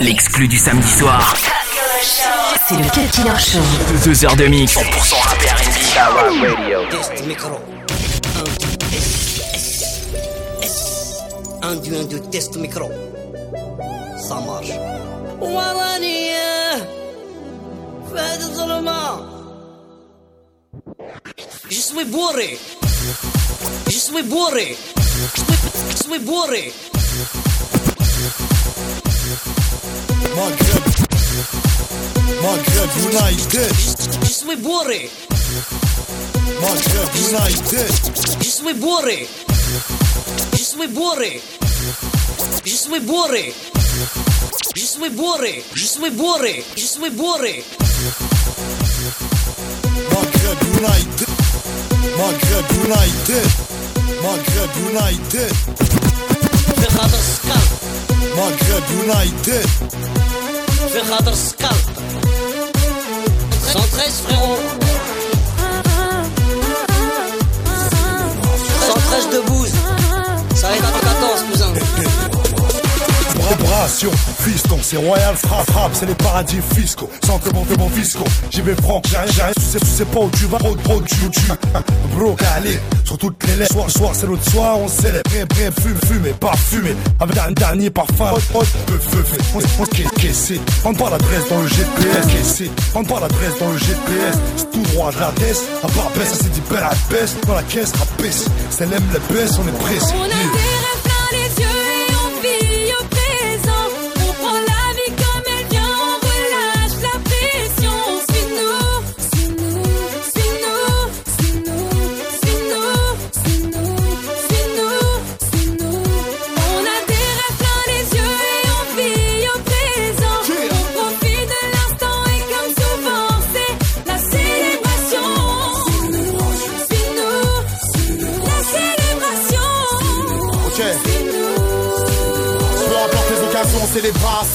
L'exclu du samedi soir. C'est le Cut Killer Show. Deux heures de mix. 100% rap et R&B. Test micro. 1, 2, 1, 2, test micro. Ça marche. وراني فهد الظلمة Je suis bourré Je suis bourré Je suis, je suis bourré Maghreb Maghreb United Je suis bourré Maghreb United Je suis bourré Je suis bourré Je suis bourré Je suis bourré Je suis bourré Je suis bourré Maghreb United Maghreb United Maghreb United في خاطر السكال Maghreb United في خاطر السكال 113 frérot 113 de bouse Ça va être à 14 cousin Vibration, fiston, c'est royal, frappe, frappe, c'est les paradis fiscaux, sans que mon mon fiscaux. J'y vais franc, j'ai rien, j'ai rien, tu sais, tu sais pas où tu vas, trop, trop, tu, tu. Bro, allez, sur toutes les lèvres, soir, soir, c'est l'autre soir, on célèbre, bien, fume, fumé, avec un dernier parfum, hot, hot, feu, feu, feu, on, on, caissé, prends pas l'adresse dans le GPS, caissé, prends pas l'adresse dans le GPS, c'est tout droit, je la laisse, à part baisse, c'est dit belle à baisse, dans la caisse, rabaisse, c'est l'aime les baisse, on est pressé.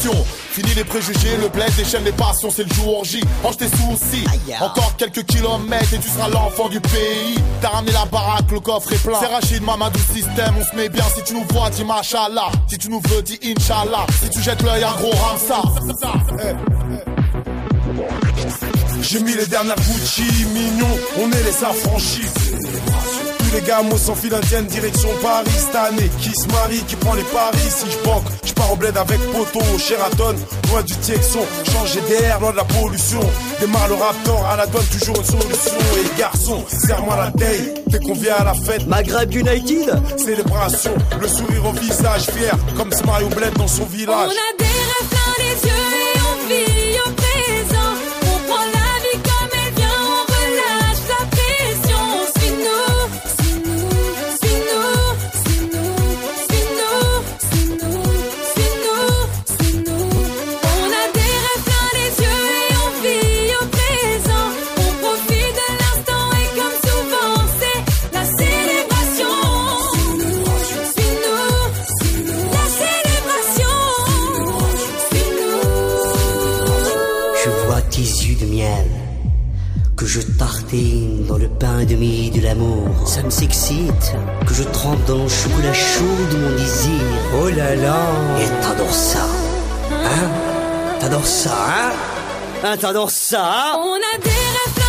Célébration. Fini les préjugés, le bled déchaîne les passions, c'est le jour J. Range tes soucis. Encore quelques kilomètres et tu seras l'enfant du pays. T'as ramené la baraque, le coffre est plein. C'est Rachid, Mamadou système, on se met bien. Si tu nous vois, dis machallah. Si tu nous veux, dis Inch'Allah. Si tu jettes l'œil, un gros ramsa. J'ai mis les dernières Gucci, mignon, on est les affranchis. Les gars, moi sans fil indienne, direction Paris cette année. Qui se marie, qui prend les paris. Si je banque, je pars au bled avec Poto, au Sheraton, loin du Texon. Changer d'air, loin de la pollution. Démarre le raptor, à la donne toujours une solution. Et garçon, serre-moi la taille, t'es qu'on vient à la fête. Maghreb United Célébration, le sourire au visage, fier, comme ce Mario Bled dans son On village. a des rêves plein les yeux je tartine dans le pain de mie de l'amour. Ça me s'excite que je trempe dans le chocolat chaud de mon désir. Oh là là Et t'adores ça, hein? T'adores ça, hein? Hein, t'adores ça, hein? On a des rêves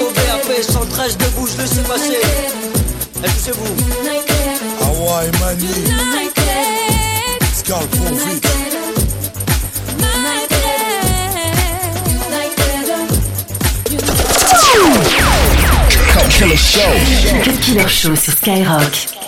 Rimka, Moko, BAP, 113 debout, je le sais passer. Et poussez-vous. Hawaii Mani. Cut Killer Show sur Skyrock.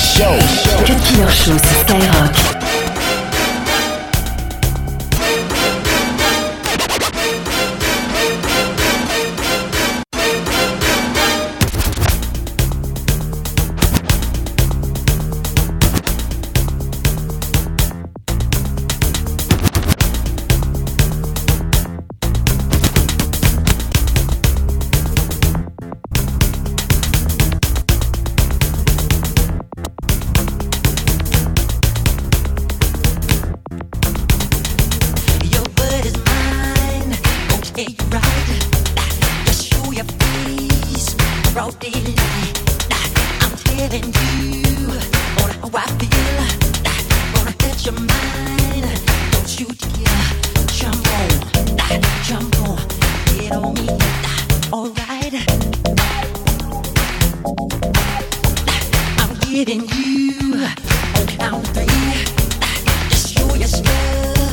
Show. Cut Killer Show sur Skyrock. giving you on count three. Your love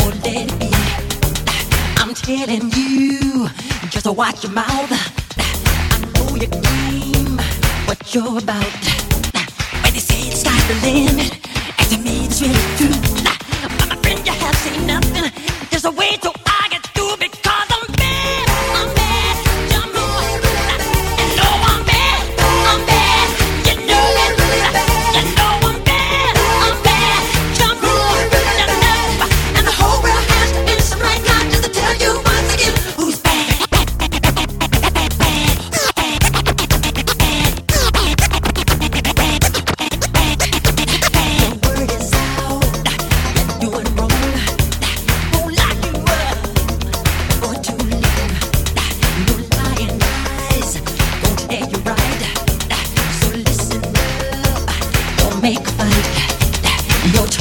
or let it be. I'm telling you, just watch your mouth. I know your game, what you're about. When they say it's the limit, it's. But my friend, you have seen nothing.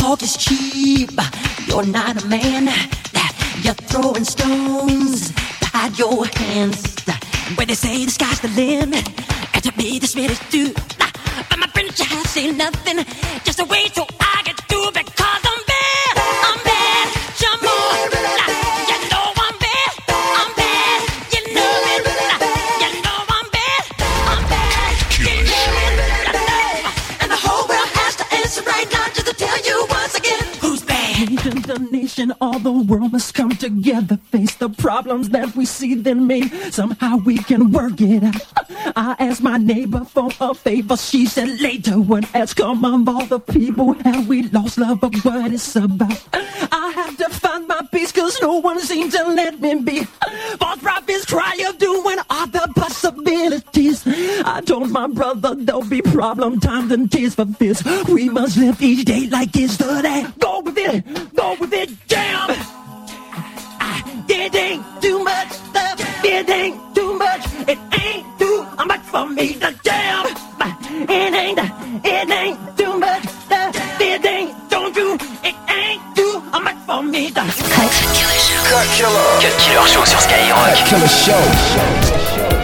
talk is cheap. You're not a man. You're throwing stones. Hide your hands. When they say the sky's the limit, and to me this is too. But my friend has seen nothing. Just a way so I get. Nation, all the world must come together, face the problems that we see, then maybe somehow we can work it out. I asked my neighbor for a favor, she said later would ask come of all the people have we lost love of what it's about. I have to find my peace cause no one seems to let me be. False prophets cry of doing all the possibilities. I told my brother there'll be problem times and tears for this. We must live each day like it's the day. Go with it, go with it, jam. It ain't too much stuff. Ain't too much. It ain't too much for me to jam. It ain't, it ain't too much stuff. It ain't, don't you? It ain't too much for me to. Cut Killer Show sur Skyrock. Killer Show.